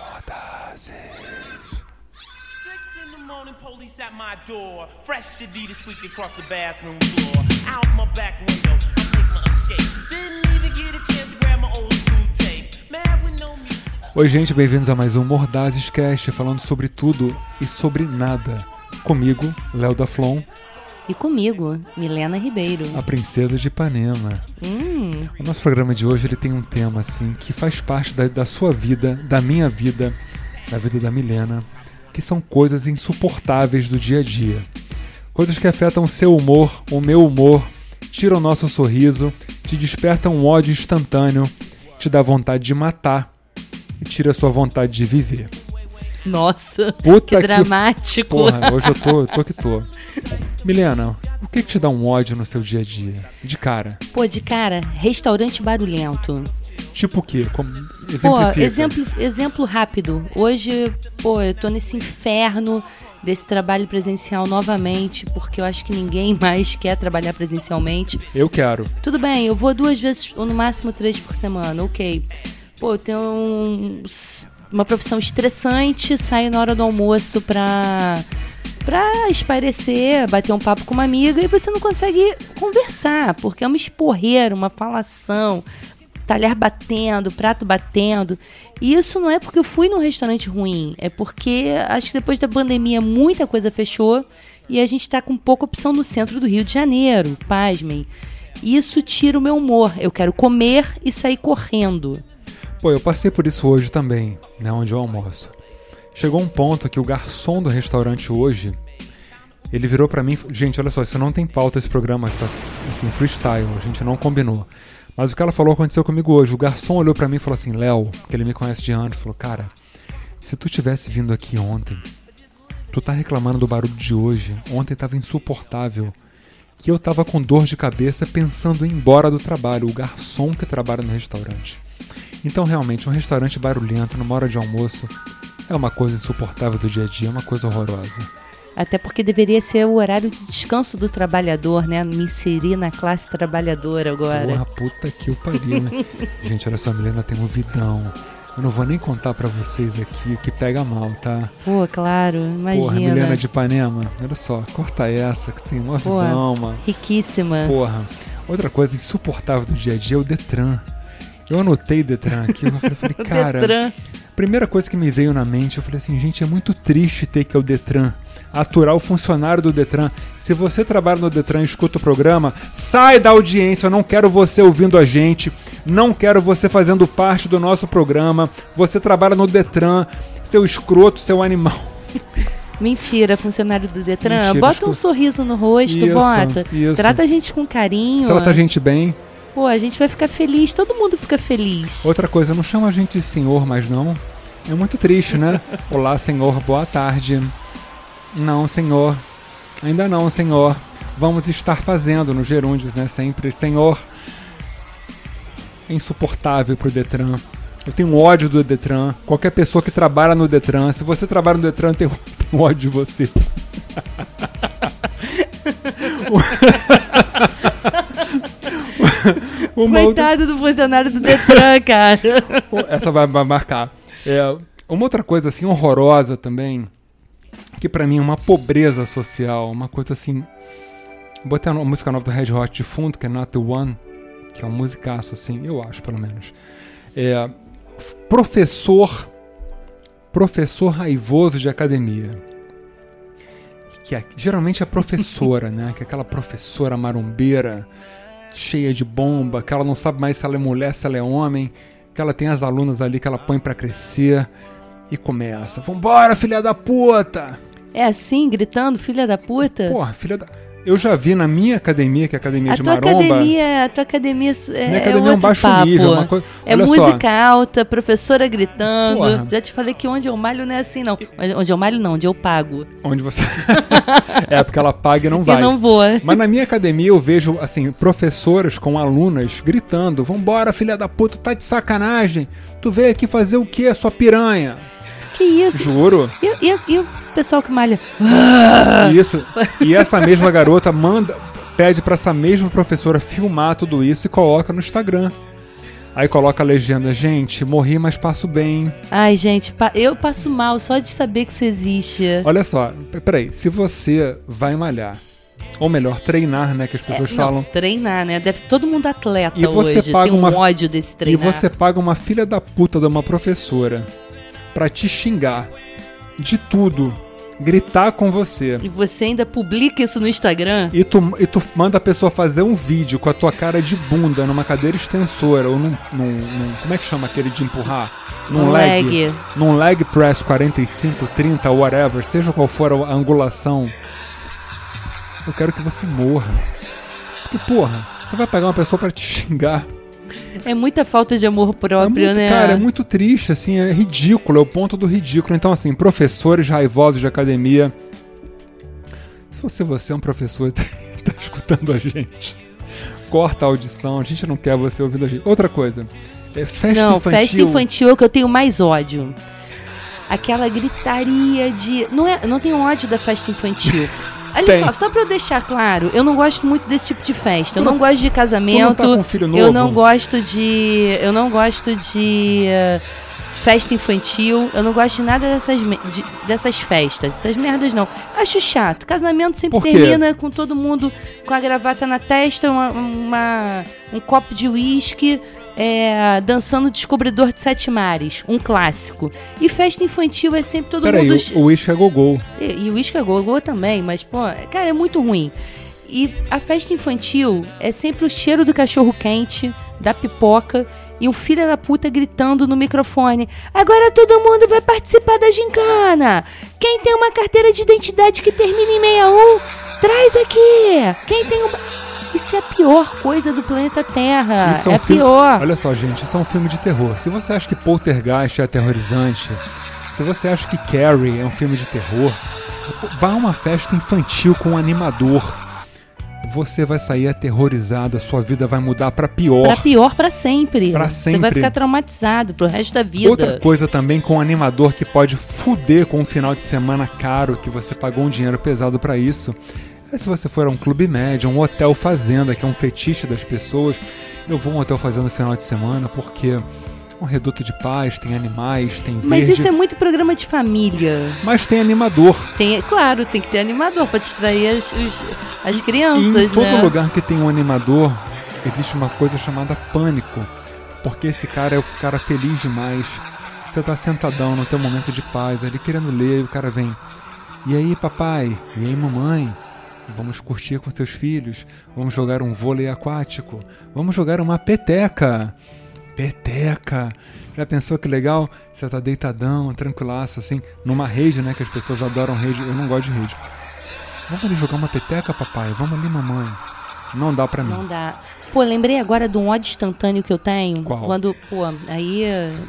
Mordazes. Six in the morning, police at my door. Fresh Adidas squeak across the bathroom floor. Out my back window, I my escape. Didn't even get a chance to grab my old school tape. Mad with no music. Oi, gente, bem-vindos a mais um Mordazes Cast, falando sobre tudo e sobre nada. Comigo, Léo da Flon, E comigo, Milena Ribeiro. a princesa de Ipanema. Hum, O nosso programa de hoje ele tem um tema assim que faz parte da, da sua vida, da minha vida, da vida da Milena, que são coisas insuportáveis do dia a dia. Coisas que afetam o seu humor, o meu humor, tiram o nosso sorriso, te despertam um ódio instantâneo, te dá vontade de matar e tira a sua vontade de viver. Nossa, Puta que dramático. Porra, hoje eu tô, eu tô que tô. Milena, o que, que te dá um ódio no seu dia a dia? De cara. Pô, de cara, restaurante barulhento. Tipo o quê? Como, Pô, exemplo, exemplo rápido. Hoje, pô, eu tô nesse inferno desse trabalho presencial novamente, porque eu acho que ninguém mais quer trabalhar presencialmente. Eu quero. Tudo bem, eu vou duas vezes, ou no máximo três por semana, ok. Pô, eu tenho um- uma profissão estressante, saio na hora do almoço pra, pra espairecer, bater um papo com uma amiga e você não consegue conversar, porque é uma esporreira, uma falação, talher batendo, prato batendo. E isso não é porque eu fui num restaurante ruim, é porque acho que depois da pandemia muita coisa fechou e a gente tá com pouca opção no centro do Rio de Janeiro, pasmem. Isso tira o meu humor. Eu quero comer e sair correndo. Pô, eu passei por isso hoje também, né, onde eu almoço. Chegou um ponto que o garçom do restaurante hoje, ele virou pra mim, gente, olha só, isso não tem pauta esse programa, tá assim, freestyle, a gente não combinou. Mas o que ela falou aconteceu comigo hoje. O garçom olhou pra mim e falou assim: "Léo, que ele me conhece de anos, falou: "Cara, se tu tivesse vindo aqui ontem, tu tá reclamando do barulho de hoje. Ontem tava insuportável." Que eu tava com dor de cabeça pensando em ir embora do trabalho, o garçom que trabalha no restaurante. Então, realmente, um restaurante barulhento numa hora de almoço é uma coisa insuportável do dia a dia, é uma coisa horrorosa. Até porque deveria ser o horário de descanso do trabalhador, né? Me inserir na classe trabalhadora agora. Porra, puta que o pariu, né? Gente, olha só, a Milena tem um vidão. Eu não vou nem contar pra vocês aqui o que pega mal, tá? Pô, claro, imagina. Porra, Milena de Ipanema, olha só, corta essa, que tem um Pô, vidão, mano. Riquíssima. Porra. Outra coisa insuportável do dia a dia é o Detran. Eu anotei Detran aqui, eu falei, cara... Detran. Primeira coisa que me veio na mente, eu falei assim, gente, é muito triste ter que ir ao Detran, aturar o funcionário do Detran. Se você trabalha no Detran e escuta o programa, sai da audiência, eu não quero você ouvindo a gente, não quero você fazendo parte do nosso programa. Você trabalha no Detran, seu escroto, seu animal. Mentira, funcionário do Detran. Mentira, bota escuta. um sorriso no rosto, Isso, bota. isso. Trata a gente com carinho. Trata a gente bem. Pô, a gente vai ficar feliz, todo mundo fica feliz. Outra coisa, não chama a gente de senhor mais não. É muito triste, né? Olá, senhor, boa tarde. Não, senhor. Ainda não, senhor. Vamos estar fazendo no gerúndio, né? Sempre, senhor. É insuportável pro Detran. Eu tenho ódio do Detran. Qualquer pessoa que trabalha no Detran, se você trabalha no Detran, eu tenho, ódio de você. Uma outra- Coitado do funcionário do Detran, cara. essa vai marcar. É, uma outra coisa assim horrorosa também, que pra mim é uma pobreza social, uma coisa assim. Botei a no- a música nova do Red Hot de fundo, que é Not the One, que é um musicaço assim, eu acho pelo menos. É, professor, professor raivoso de academia. Que é, geralmente é professora, né? Que é aquela professora marombeira, cheia de bomba, que ela não sabe mais se ela é mulher, se ela é homem, que ela tem as alunas ali que ela põe pra crescer e começa. Vambora, filha da puta! É assim, gritando, filha da puta? Porra, filha da. Eu já vi na minha academia, que é a academia a de tua maromba. academia, a tua academia é, minha é academia é um baixo papo. nível. Uma coisa... É Olha música só, alta, professora gritando. Porra. Já te falei que onde eu malho não é assim, não. Onde eu malho não, onde eu pago. onde você. é, porque ela paga e não vai. Eu não vou. Mas na minha academia eu vejo, assim, professoras com alunas gritando: Vambora, filha da puta, tá de sacanagem. Tu veio aqui fazer o quê, sua piranha? Que isso? Juro. E, e- e o pessoal que malha? Isso. E essa mesma garota manda, pede pra essa mesma professora filmar tudo isso e coloca no Instagram. Aí coloca a legenda, gente, morri, mas passo bem. Ai, gente, eu passo mal só de saber que isso existe. Olha só, peraí, se você vai malhar, ou melhor, treinar, né, que as pessoas Não, falam, treinar, né? Deve todo mundo atleta E você hoje. paga Tem um uma- ódio desse e treinar. você paga uma filha da puta de uma professora pra te xingar de tudo, gritar com você. E você ainda publica isso no Instagram? E tu, e tu manda a pessoa fazer um vídeo com a tua cara de bunda numa cadeira extensora ou num, num- num- Como é que chama aquele de empurrar? Num Um leg. leg. Num leg press 45, 30, whatever, seja qual for a angulação. Eu quero que você morra. Porque, porra, você vai pegar uma pessoa pra te xingar. É muita falta de amor É próprio, muito, né? cara, é muito triste, assim, é ridículo, é o ponto do ridículo. Então, assim, professores raivosos de academia. Se você, você é um professor e tá, tá escutando a gente, corta a audição, a gente não quer você ouvindo a gente. Outra coisa, é festa Não, infantil. festa infantil é o que eu tenho mais ódio. Aquela gritaria de. Não, é, eu não tenho ódio da festa infantil. Olha Tem. só, só pra eu deixar claro, eu não gosto muito desse tipo de festa. Eu Tu não gosto de Tu não casamento. tá um? Eu não gosto de. Eu não gosto de. eh, Festa infantil, eu não gosto de nada dessas, de- dessas festas, essas merdas não. Acho chato. Casamento sempre termina com todo mundo com a gravata na testa, uma, uma- um copo de uísque, é, dançando Descobridor de Sete Mares, um clássico. E festa infantil é sempre todo Peraí, mundo. o, o Wish é gogol. E, e o uísque é gogô também, mas, pô, cara, é muito ruim. E a festa infantil é sempre o cheiro do cachorro quente, da pipoca e um filho da puta gritando no microfone. Agora todo mundo vai participar da gincana. Quem tem uma carteira de identidade que termina em 61, traz aqui. Quem tem um... Isso é a pior coisa do planeta Terra. Isso é um a filme- pior. Olha só, gente, isso é um filme de terror. Se você acha que Poltergeist é aterrorizante, se você acha que Carrie é um filme de terror, vá a uma festa infantil com um animador. Você vai sair aterrorizado, a sua vida vai mudar pra pior. Pra pior pra sempre. Pra Você vai sempre. ficar traumatizado pro resto da vida. Outra coisa também com um animador que pode fuder com um final de semana caro, que você pagou um dinheiro pesado pra isso. É se você for a um clube médio, um hotel fazenda, que é um fetiche das pessoas. Eu vou a um hotel fazenda no final de semana porque é um reduto de paz, tem animais, tem verde, Mas isso é muito programa de família. mas tem animador. Tem, claro, tem que ter animador pra distrair as, os- as E crianças, em todo né? lugar que tem um animador, existe uma coisa chamada pânico. Porque esse cara é o cara feliz demais. Você tá sentadão no teu momento de paz, ali querendo ler, e o cara vem. E aí, papai? E aí, mamãe? Vamos curtir com seus filhos? Vamos jogar um vôlei aquático? Vamos jogar uma peteca? Peteca! Já pensou que legal? Você tá deitadão, tranquilaço, assim, numa rede, né? Que as pessoas adoram rede. Eu não gosto de rede. Vamos ali jogar uma peteca, papai? Vamos ali, mamãe. Não dá pra mim. Não dá. Pô, lembrei agora de um ódio instantâneo que eu tenho. Qual? Quando, pô, aí,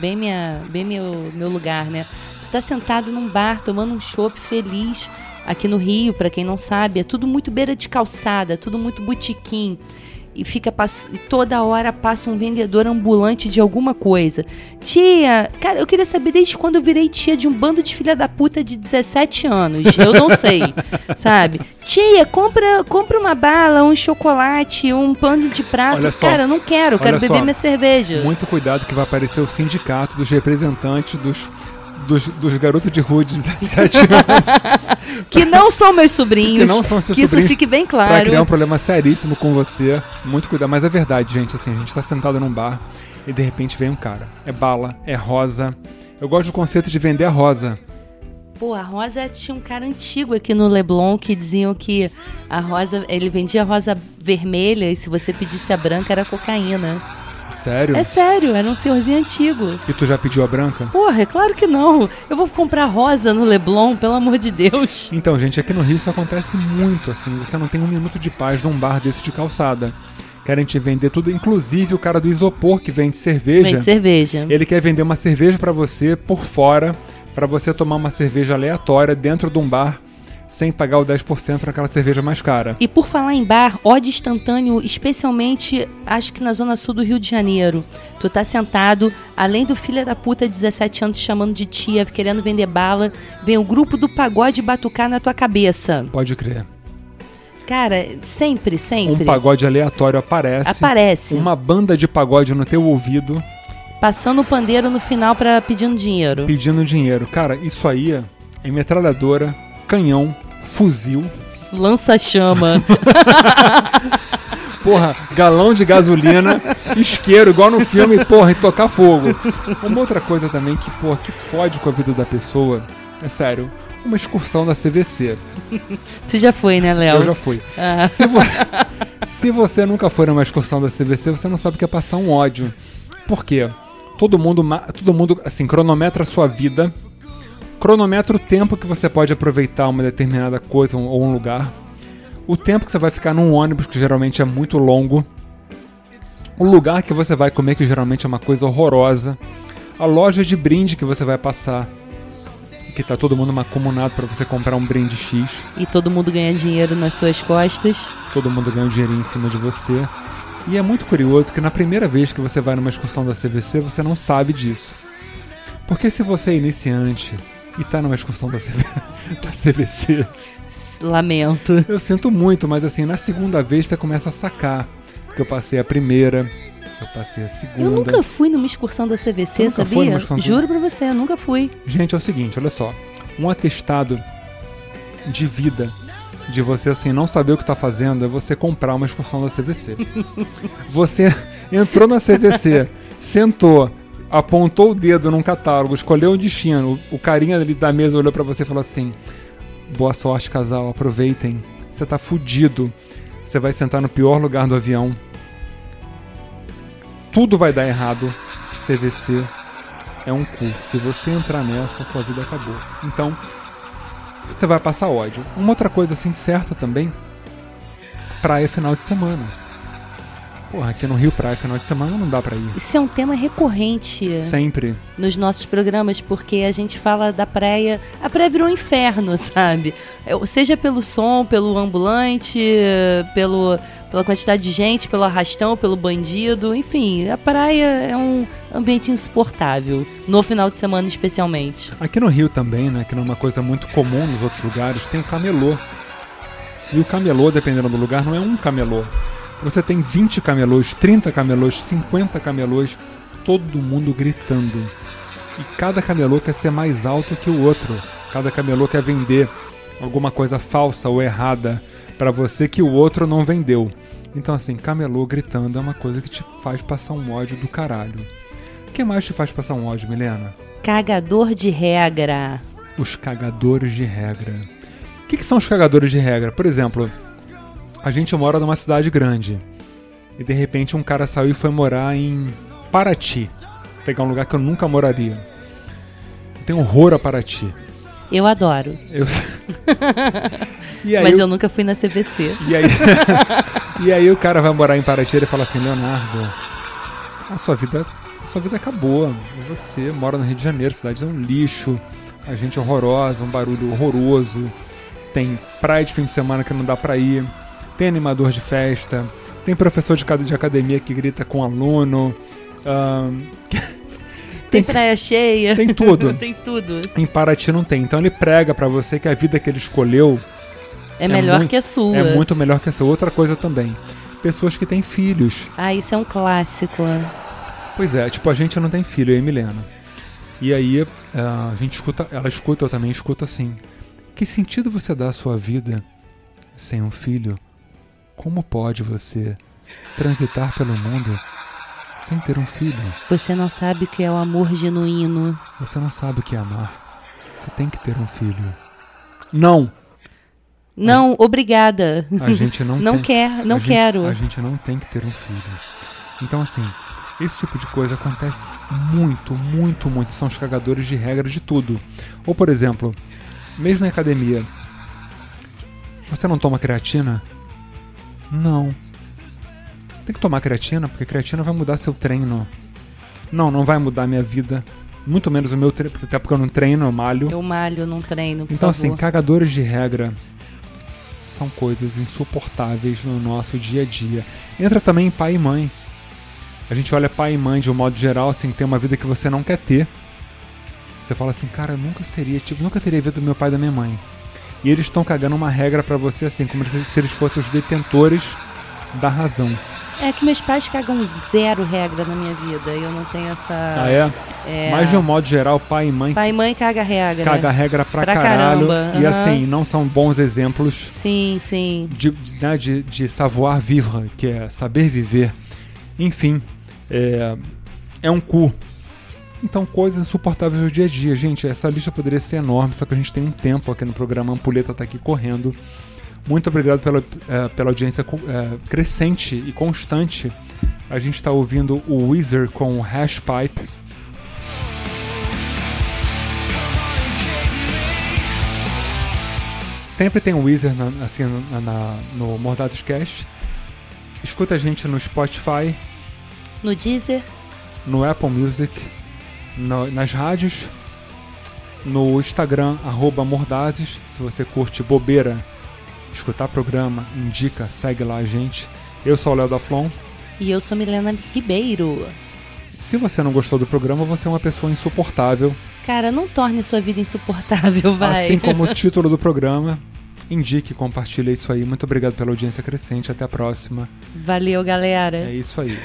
bem, minha, bem meu, meu lugar, né? Tu tá sentado num bar, tomando um chopp feliz. Aqui no Rio, pra quem não sabe, é tudo muito beira de calçada, tudo muito botequim. E fica pass... toda hora passa um vendedor ambulante de alguma coisa. Tia, cara, eu queria saber desde quando eu virei tia de um bando de filha da puta de 17 anos. Eu não sei, sabe? Tia, compra, compra uma bala, um chocolate, um pano de prato. Olha só, cara, eu não quero, eu quero beber só. minha cerveja. Muito cuidado que vai aparecer o sindicato dos representantes dos, dos, dos garotos de rua de 17 anos Que não são meus sobrinhos. que não são seus que isso sobrinhos fique bem pra claro. criar um problema seríssimo com você. Muito cuidado. Mas é verdade, gente. Assim, a gente tá sentado num bar e de repente vem um cara. É bala, é rosa. Eu gosto do conceito de vender a rosa. Pô, a rosa tinha um cara antigo aqui no Leblon que diziam que a rosa, ele vendia rosa vermelha e se você pedisse a branca era cocaína. Sério? É sério, era um senhorzinho antigo. E tu já pediu a branca? Porra, é claro que não. Eu vou comprar rosa no Leblon, pelo amor de Deus. Então, gente, aqui no Rio isso acontece muito, assim. Você não tem um minuto de paz num bar desse de calçada. Querem te vender tudo, inclusive o cara do isopor que vende cerveja. Vende cerveja. Ele quer vender uma cerveja pra você por fora, pra você tomar uma cerveja aleatória dentro de um bar, sem pagar o 10% naquela cerveja mais cara. E por falar em bar, ódio instantâneo, especialmente acho que na zona sul do Rio de Janeiro. Tu tá sentado, além do filho da puta de 17 anos te chamando de tia, querendo vender bala, vem o grupo do pagode batucar na tua cabeça. Pode crer. Cara, sempre, Um sempre. pagode aleatório aparece. Aparece. Uma banda de pagode no teu ouvido Passando o pandeiro no final pra pedindo dinheiro. pedindo dinheiro. Cara, isso aí é metralhadora, canhão, fuzil, Lança-chama. porra, galão de gasolina, isqueiro, igual no filme, porra, e tocar fogo. Uma outra coisa também que, porra, que fode com a vida da pessoa, é sério, uma excursão da CVC. tu já foi, né, Léo? Eu já fui. Ah, Se, vo- se você nunca foi numa excursão da CVC, você não sabe o que é passar um ódio. Por quê? Todo mundo, ma- todo mundo assim, cronometra a sua vida, cronometra o tempo que você pode aproveitar uma determinada coisa ou um lugar, o tempo que você vai ficar num ônibus, que geralmente é muito longo, o lugar que você vai comer, que geralmente é uma coisa horrorosa, a loja de brinde que você vai passar, que tá todo mundo macumunado para você comprar um brinde X e todo mundo ganha dinheiro nas suas costas. todo mundo ganha um dinheirinho em cima de você. E é muito curioso que na primeira vez que você vai numa excursão da CVC, você não sabe disso. Porque se você é iniciante e tá numa excursão da, CV da CVC, Lamento. eu sinto muito, mas assim, na segunda vez você começa a sacar. Que eu passei a primeira, eu passei a segunda. Eu nunca fui numa excursão da CVC, sabia? Juro pra você, eu nunca fui. Gente, é o seguinte, olha só. Um atestado de vida de você assim não saber o que tá fazendo é você comprar uma excursão da CVC. você entrou na CVC, sentou, apontou o dedo num catálogo, escolheu o destino, o carinha ali da mesa olhou pra você e falou assim: "Boa sorte, casal, aproveitem. Você tá fudido. Você vai sentar no pior lugar do avião. Tudo vai dar errado. CVC é um cu. Se você entrar nessa, tua vida acabou. Então, você vai passar ódio. Uma outra coisa assim certa também, praia final de semana. Porra, aqui no Rio, praia final de semana não dá pra ir. Isso é um tema recorrente Sempre. nos nossos programas, porque a gente fala da praia. A praia virou um inferno, sabe? Seja pelo som, pelo ambulante, pelo, pela quantidade de gente, pelo arrastão, pelo bandido. Enfim, a praia é um ambiente insuportável. No final de semana, especialmente. Aqui no Rio também, né, que não é uma coisa muito comum nos outros lugares, tem o camelô. E o camelô, dependendo do lugar, não é um camelô. Você tem 20 camelôs, 30 camelôs, 50 camelôs, todo mundo gritando. E cada camelô quer ser mais alto que o outro. Cada camelô quer vender alguma coisa falsa ou errada pra você que o outro não vendeu. Então assim, camelô gritando é uma coisa que te faz passar um ódio do caralho. O que mais te faz passar um ódio, Milena? Cagador de regra. Os cagadores de regra. O que, que são os cagadores de regra? Por exemplo, a gente mora numa cidade grande e de repente um cara saiu e foi morar em Paraty, pegar um lugar que eu nunca moraria. Eu tenho horror a Paraty. Eu adoro. Eu... mas o- eu nunca fui na CVC. e aí, e aí o cara vai morar em Paraty e ele fala assim, Leonardo, a sua vida, a sua vida acabou. Você mora no Rio de Janeiro, a cidade é um lixo, a gente é horrorosa, um barulho horroroso. Tem praia de fim de semana que não dá pra ir, tem animador de festa, tem professor de de academia que grita com aluno. ahn, Tem praia cheia. tem tudo. tem tudo. Em Paraty não tem. Então ele prega pra você que a vida que ele escolheu É, melhor muito- que a sua. é muito melhor que essa outra coisa também. Pessoas que têm filhos. Ah, isso é um clássico. Pois é, tipo, a gente não tem filho, eu e Milena. E aí ah, a gente escuta, ela escuta, eu também escuto assim. Que sentido você dá à sua vida sem um filho? Como pode você transitar pelo mundo sem ter um filho? Você não sabe o que é o amor genuíno. Você não sabe o que é amar. Você tem que ter um filho. Não! Não, obrigada. A gente não, Não tem. quer, não a gente- quero. a gente não tem que ter um filho. Então, assim, esse tipo de coisa acontece muito, muito, muito. São os cagadores de regra de tudo. Ou, por exemplo, mesmo em academia, você não toma creatina? Não. Tem que tomar creatina, porque creatina vai mudar seu treino. Não, não vai mudar minha vida. Muito menos o meu treino, porque até porque eu não treino, eu malho. Eu malho, não treino, Então, favor. assim, cagadores de regra são coisas insuportáveis no nosso dia a dia. Entra também em pai e mãe. A gente olha pai e mãe de um modo geral, assim, tem uma vida que você não quer ter. Você fala assim, cara, eu nunca seria, tipo, nunca teria vida do meu pai e da minha mãe. E eles estão cagando uma regra pra você, assim, como se eles fossem os detentores da razão. É que meus pais cagam zero regra na minha vida. Eu não tenho essa. Ah, é? É. Mas de um modo geral, pai e mãe Pai e mãe caga regra. caga regra pra, Pra caralho. caramba, E assim, não são bons exemplos Sim, sim. de, de, né, de, de savoir vivre, que é saber viver. Enfim, é, é um cu. Então, coisas insuportáveis do dia a dia. Gente, essa lista poderia ser enorme, só que a gente tem um tempo aqui no programa. A Ampulheta tá aqui correndo. Muito obrigado pela, eh, pela audiência eh, crescente e constante. A gente está ouvindo o Weezer com o Hash Pipe. Sempre tem o Weezer na, assim, na, na- no Mordados Cast. Escuta a gente no Spotify, No Deezer, no Apple Music, no- nas rádios, no Instagram, arroba Mordazes. Se você curte bobeira, escutar programa, indica, segue lá a gente. Eu sou o Léo da Flon. e eu sou Milena Ribeiro. Se você não gostou do programa, você é uma pessoa insuportável. Cara, não torne sua vida insuportável, vai. Assim como o título do programa. Indique, compartilhe isso aí. Muito obrigado pela audiência crescente. Até a próxima. Valeu, galera. É isso aí.